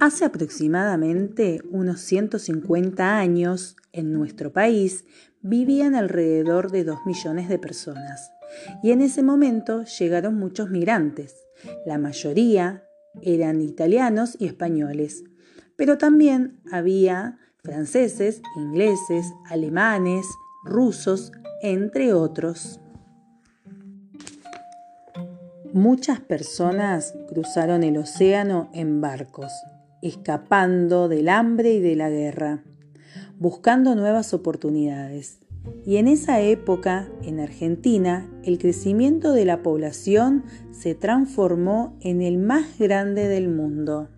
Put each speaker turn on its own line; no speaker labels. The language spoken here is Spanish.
Hace aproximadamente unos 150 años, en nuestro país vivían alrededor de 2 millones de personas y en ese momento llegaron muchos migrantes. La mayoría eran italianos y españoles, pero también había franceses, ingleses, alemanes, rusos, entre otros. Muchas personas cruzaron el océano en barcos escapando del hambre y de la guerra, buscando nuevas oportunidades. Y en esa época, en Argentina, el crecimiento de la población se transformó en el más grande del mundo.